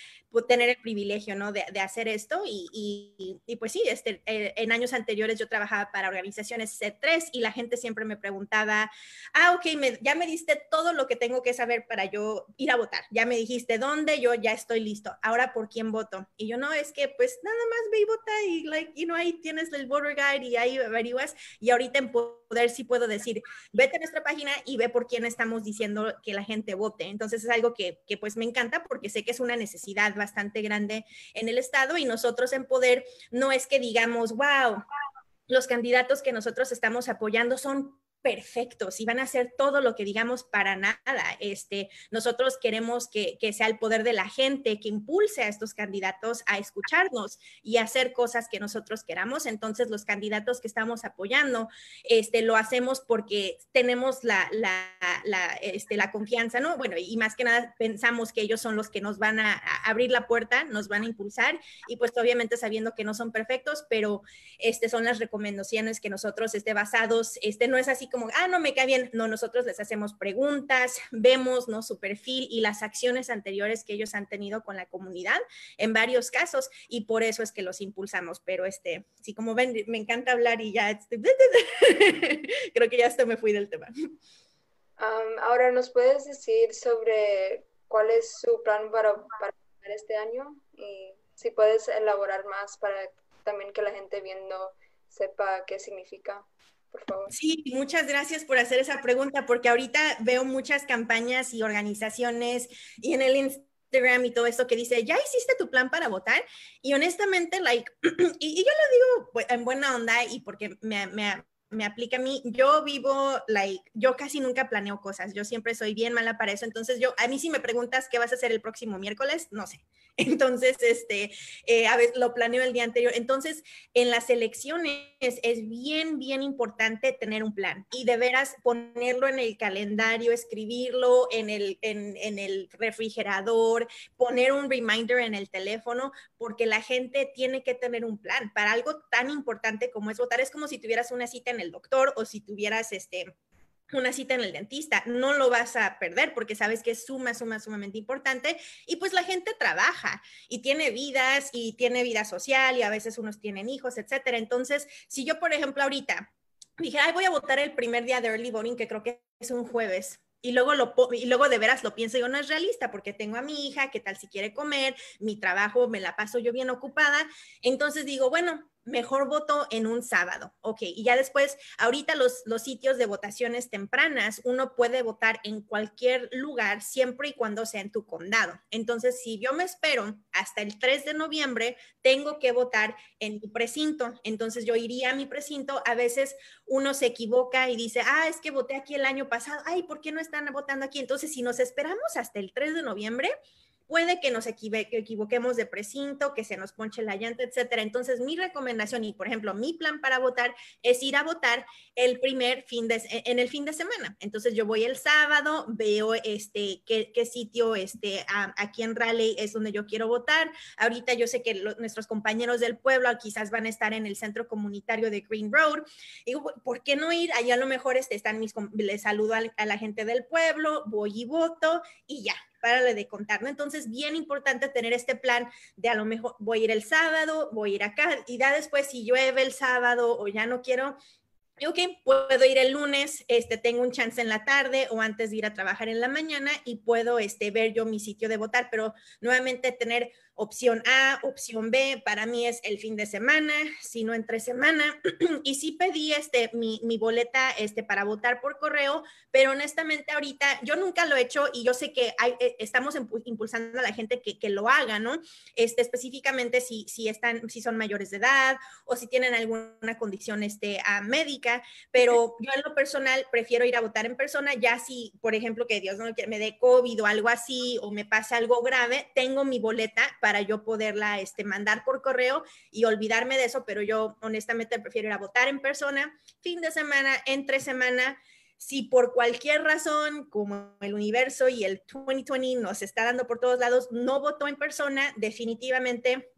tener el privilegio, ¿no? De, hacer esto y, y, y, pues sí, este, eh, en años anteriores yo trabajaba para organizaciones C3 y la gente siempre me preguntaba, ah, ok, ya me diste todo lo que tengo que saber para yo ir a votar, ya me dijiste dónde, yo ya estoy listo, ahora por quién voto. Y yo no, es que pues nada más ve y vota y, like, you know, ahí tienes el voter guide y ahí averiguas y ahorita en poder sí puedo decir, vete a nuestra página y ve por quién estamos diciendo que la gente vote. Entonces es algo que, que pues me encanta porque sé que es una necesidad bastante grande en el Estado y nosotros en poder no es que digamos, wow, los candidatos que nosotros estamos apoyando son perfectos y van a hacer todo lo que digamos para nada. Este, nosotros queremos que, sea el poder de la gente que impulse a estos candidatos a escucharnos y hacer cosas que nosotros queramos. Entonces, los candidatos que estamos apoyando, este, lo hacemos porque tenemos la, la, este, la confianza, ¿no? Bueno, y más que nada pensamos que ellos son los que nos van a, abrir la puerta, nos van a impulsar y pues obviamente sabiendo que no son perfectos, pero este, son las recomendaciones que nosotros esté basados, este, no es así como, ah, no me cae bien. No, nosotros les hacemos preguntas, vemos ¿no? su perfil y las acciones anteriores que ellos han tenido con la comunidad en varios casos y por eso es que los impulsamos. Pero este, sí, como ven, me encanta hablar y ya, este, creo que ya hasta me fui del tema. ahora, ¿nos puedes decir sobre cuál es su plan para, para este año? Y si puedes elaborar más para también que la gente viendo sepa qué significa. Sí, muchas gracias por hacer esa pregunta, porque ahorita veo muchas campañas y organizaciones y en el Instagram y todo esto que dice, ¿ya hiciste tu plan para votar? Y honestamente, like, y, yo lo digo pues, en buena onda y porque me, me, me aplica a mí, yo vivo, like, yo casi nunca planeo cosas, yo siempre soy bien mala para eso, entonces yo, a mí si me preguntas qué vas a hacer el próximo miércoles, no sé, entonces, este, eh, a veces lo planeo el día anterior, entonces, en las elecciones es bien, bien importante tener un plan y de veras ponerlo en el calendario, escribirlo en el, en, en el refrigerador, poner un reminder en el teléfono, porque la gente tiene que tener un plan. Para algo tan importante como es votar, es como si tuvieras una cita en el doctor o si tuvieras este una cita en el dentista, no lo vas a perder porque sabes que es suma, suma, sumamente importante y pues la gente trabaja y tiene vidas y tiene vida social y a veces unos tienen hijos, etcétera. Entonces, si yo, por ejemplo, ahorita dije, ay, voy a votar el primer día de early voting, que creo que es un jueves, y luego, lo, y luego de veras lo pienso, yo no es realista porque tengo a mi hija, qué tal si quiere comer, mi trabajo me la paso yo bien ocupada, entonces digo, bueno, mejor voto en un sábado. Ok, y ya después, ahorita los, los sitios de votaciones tempranas, uno puede votar en cualquier lugar siempre y cuando sea en tu condado. Entonces, si yo me espero hasta el 3 de noviembre, tengo que votar en mi precinto. Entonces, yo iría a mi precinto. A veces uno se equivoca y dice, ah, es que voté aquí el año pasado. Ay, ¿por qué no están votando aquí? Entonces, si nos esperamos hasta el 3 de noviembre, puede que nos equivoquemos de precinto, que se nos ponche la llanta, etcétera. Entonces, mi recomendación y, por ejemplo, mi plan para votar es ir a votar el primer fin de, en el fin de semana. Entonces, yo voy el sábado, veo este, qué, sitio este, aquí en Raleigh es donde yo quiero votar. Ahorita yo sé que nuestros compañeros del pueblo quizás van a estar en el centro comunitario de Green Road. Digo, ¿por qué no ir? Allá a lo mejor este, están mis, les saludo a la gente del pueblo, voy y voto y ya, de contar, ¿no? Entonces, bien importante tener este plan de a lo mejor voy a ir el sábado, voy a ir acá y ya después si llueve el sábado o ya no quiero, ok, puedo ir el lunes, este, tengo un chance en la tarde o antes de ir a trabajar en la mañana y puedo este, ver yo mi sitio de votar, pero nuevamente tener opción A, opción B, para mí es el fin de semana, si no entre semana. y sí pedí este, mi, mi, boleta este, para votar por correo, pero honestamente ahorita yo nunca lo he hecho y yo sé que hay, eh, estamos impulsando a la gente que, que, lo haga, ¿no? Este, específicamente si, si, están, si son mayores de edad o si tienen alguna condición este, médica, pero yo en lo personal prefiero ir a votar en persona, ya si, por ejemplo, que Dios no me dé COVID o algo así o me pase algo grave, tengo mi boleta yo poderla este, mandar por correo y olvidarme de eso, pero yo honestamente prefiero ir a votar en persona, fin de semana, entre semana. Si por cualquier razón, como el universo y el 2020 nos está dando por todos lados, no votó en persona, definitivamente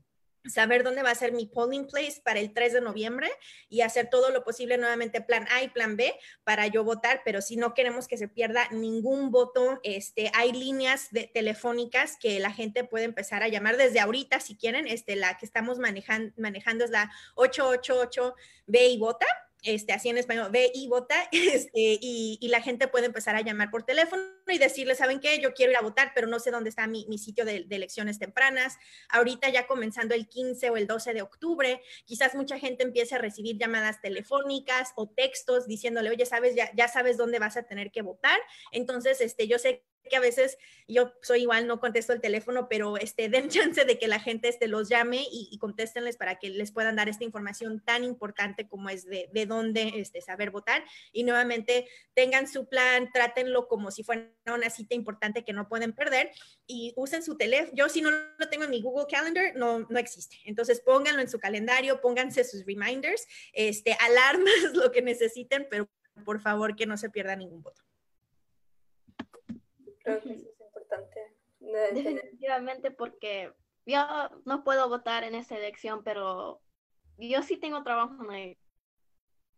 saber dónde va a ser mi polling place para el 3 de noviembre y hacer todo lo posible nuevamente plan A y plan B para yo votar, pero si no queremos que se pierda ningún voto, este, hay líneas de, telefónicas que la gente puede empezar a llamar desde ahorita si quieren, este, la que estamos manejando, manejando es la 888 B y vota este, así en español, ve y vota, este, y, la gente puede empezar a llamar por teléfono y decirle, ¿saben qué? Yo quiero ir a votar, pero no sé dónde está mi, sitio de, elecciones tempranas. Ahorita ya comenzando el 15 o el 12 de octubre, quizás mucha gente empiece a recibir llamadas telefónicas o textos diciéndole, oye, sabes, ya, ya sabes dónde vas a tener que votar. Entonces, este, yo sé que a veces yo soy igual, no contesto el teléfono, pero este, den chance de que la gente este, los llame y, y contéstenles para que les puedan dar esta información tan importante como es de, de dónde este, saber votar. Y nuevamente tengan su plan, trátenlo como si fuera una cita importante que no pueden perder y usen su teléfono. Yo si no lo tengo en mi Google Calendar, no, no existe. Entonces pónganlo en su calendario, pónganse sus reminders, este, alarmas, lo que necesiten, pero por favor que no se pierda ningún voto. Creo que eso es importante. Definitivamente porque yo no puedo votar en esta elección, pero yo sí tengo trabajo en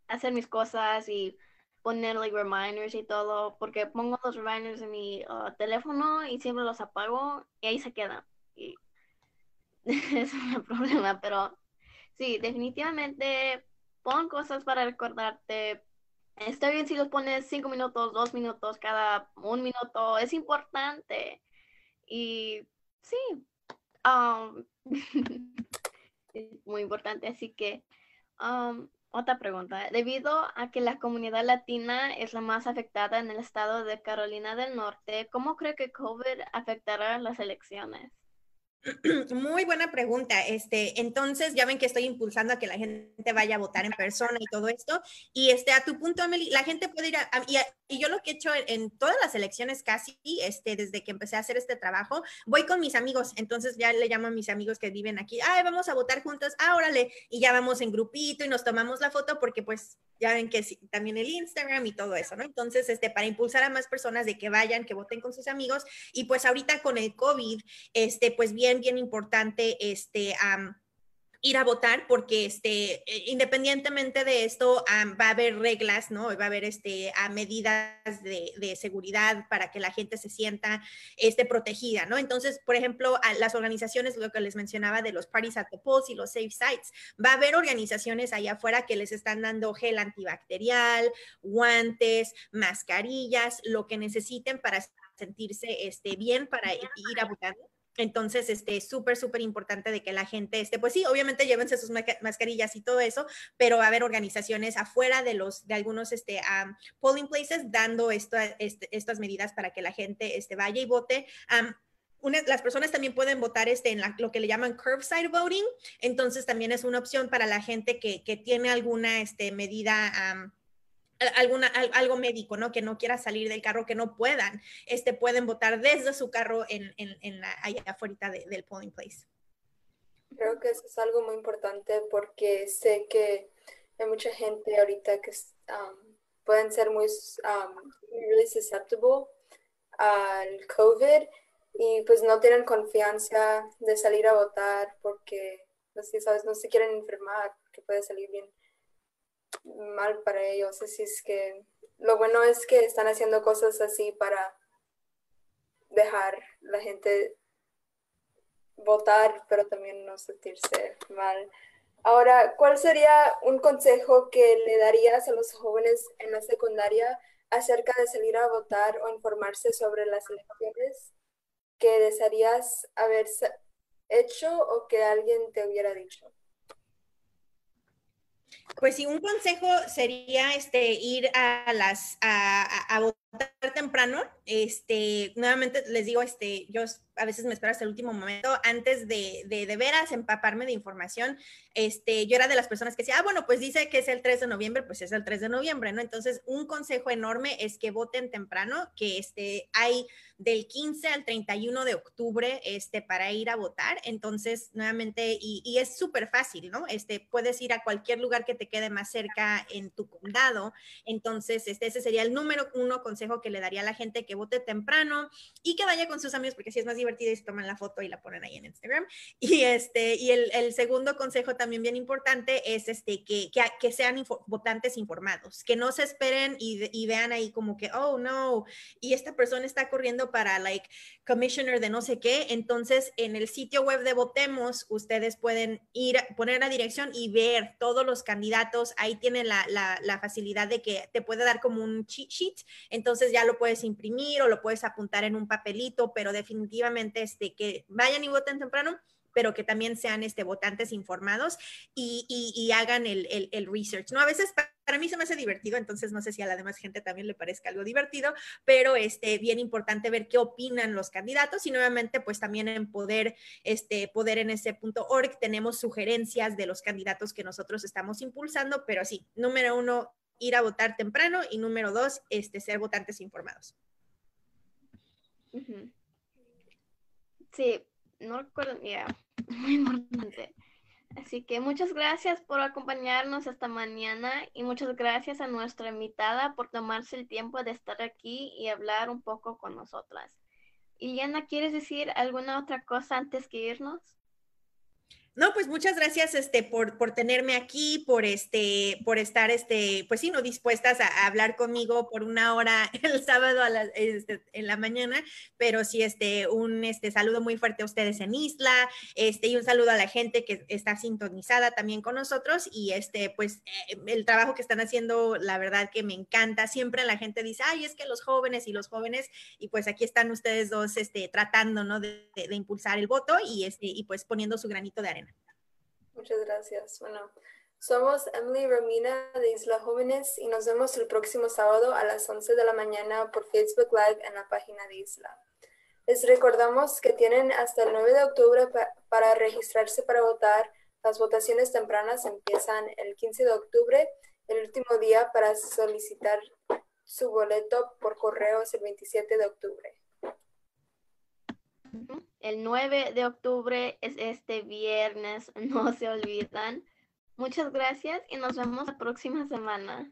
hacer mis cosas y poner reminders y todo, porque pongo los reminders en mi uh, teléfono y siempre los apago y ahí se quedan. Y es un problema, pero sí, definitivamente pon cosas para recordarte, Está bien si los pones cinco minutos, dos minutos, cada un minuto, es importante. Y sí, um, es muy importante. Así que, um, otra pregunta. Debido a que la comunidad latina es la más afectada en el estado de Carolina del Norte, ¿cómo cree que COVID afectará las elecciones? Muy buena pregunta. Este, entonces, ya ven que estoy impulsando a que la gente vaya a votar en persona y todo esto. Y este, a tu punto, Emily, la gente puede ir y, yo lo que he hecho en, todas las elecciones casi, este, desde que empecé a hacer este trabajo, voy con mis amigos. Entonces ya le llamo a mis amigos que viven aquí, ay, vamos a votar juntos, ah, órale, y ya vamos en grupito y nos tomamos la foto porque pues ya ven que también el Instagram y todo eso, ¿no? Entonces, este, para impulsar a más personas de que vayan, que voten con sus amigos y pues ahorita con el COVID, este, pues bien, bien importante, este, ir a votar porque este, e, independientemente de esto va a haber reglas, ¿no? Va a haber este, a medidas de, de, seguridad para que la gente se sienta este, protegida, ¿no? Entonces, por ejemplo, a las organizaciones, lo que les mencionaba de los parties at the polls y los safe sites, va a haber organizaciones allá afuera que les están dando gel antibacterial, guantes, mascarillas, lo que necesiten para sentirse este, bien para ir a votar entonces, este, súper, súper importante de que la gente, este, pues sí, obviamente llévense sus mascarillas y todo eso, pero va a haber organizaciones afuera de los, de algunos, este, polling places dando esto, este, estas medidas para que la gente, este, vaya y vote. las personas también pueden votar este, en lo que le llaman curbside voting, entonces también es una opción para la gente que, que tiene alguna este, medida alguna, algo médico, ¿no? Que no quiera salir del carro, que no puedan, este, pueden votar desde su carro en, en, en la, allá afuera del polling place. Creo que eso es algo muy importante porque sé que hay mucha gente ahorita que um, pueden ser muy um, really susceptible al COVID y pues no tienen confianza de salir a votar porque, pues, ¿sabes? no se quieren enfermar, que puede salir bien mal para ellos. Así es que lo bueno es que están haciendo cosas así para dejar la gente votar, pero también no sentirse mal. Ahora, ¿cuál sería un consejo que le darías a los jóvenes en la secundaria acerca de salir a votar o informarse sobre las elecciones que desearías haber hecho o que alguien te hubiera dicho? Pues sí, un consejo sería este ir a las a, a votar temprano. Este, nuevamente les digo, este, yo a veces me espero hasta el último momento antes de, de, de veras empaparme de información. Este, yo era de las personas que decía, ah, bueno, pues dice que es el 3 de noviembre, pues es el 3 de noviembre, ¿no? Entonces, un consejo enorme es que voten temprano, que este, hay del 15 al 31 de octubre este, para ir a votar. Entonces, nuevamente, y, y es súper fácil, ¿no? Este, puedes ir a cualquier lugar que te quede más cerca en tu condado. Entonces, este, ese sería el número uno consejo que le daría a la gente que vote temprano y que vaya con sus amigos, porque así es más divertido y se toman la foto y la ponen ahí en Instagram. Y, este, y el, el segundo consejo también bien importante es este, que, que, que sean votantes informados, que no se esperen y, y, vean ahí como que, oh, no, y esta persona está corriendo para, like, commissioner de no sé qué. Entonces, en el sitio web de Votemos, ustedes pueden ir, poner la dirección y ver todos los candidatos. Ahí tienen la, la, la facilidad de que te puede dar como un cheat sheet. Entonces, ya lo puedes imprimir o lo puedes apuntar en un papelito, pero definitivamente este, que vayan y voten temprano, pero que también sean este, votantes informados y, y, hagan el, el, el, research, ¿no? A veces para mí se me hace divertido, entonces no sé si a la demás gente también le parezca algo divertido, pero este, bien importante ver qué opinan los candidatos y nuevamente pues también en poder, este, poder en ese punto org tenemos sugerencias de los candidatos que nosotros estamos impulsando, pero sí, número uno, ir a votar temprano y número dos, este, ser votantes informados. Sí, no recuerdo, ya, muy importante. Así que muchas gracias por acompañarnos esta mañana y muchas gracias a nuestra invitada por tomarse el tiempo de estar aquí y hablar un poco con nosotras. Iliana, ¿quieres decir alguna otra cosa antes que irnos? No, pues muchas gracias este, por, por tenerme aquí, por, este, por estar, este, pues sí, no dispuestas a, hablar conmigo por una hora el sábado este, en la mañana, pero sí, este, un este, saludo muy fuerte a ustedes en Isla, este, y un saludo a la gente que está sintonizada también con nosotros, y este, pues eh, el trabajo que están haciendo, la verdad que me encanta, siempre la gente dice, ay, es que los jóvenes y los jóvenes, y pues aquí están ustedes dos, este, tratando, ¿no? De, de, de impulsar el voto y, este, y pues poniendo su granito de arena. Muchas gracias. Bueno, somos Emily Romina de Isla Jóvenes y nos vemos el próximo sábado a las 11 de la mañana por Facebook Live en la página de Isla. Les recordamos que tienen hasta el 9 de octubre pa para registrarse para votar. Las votaciones tempranas empiezan el 15 de octubre. El último día para solicitar su boleto por correo es el 27 de octubre. El 9 de octubre es este viernes, no se olvidan. Muchas gracias y nos vemos la próxima semana.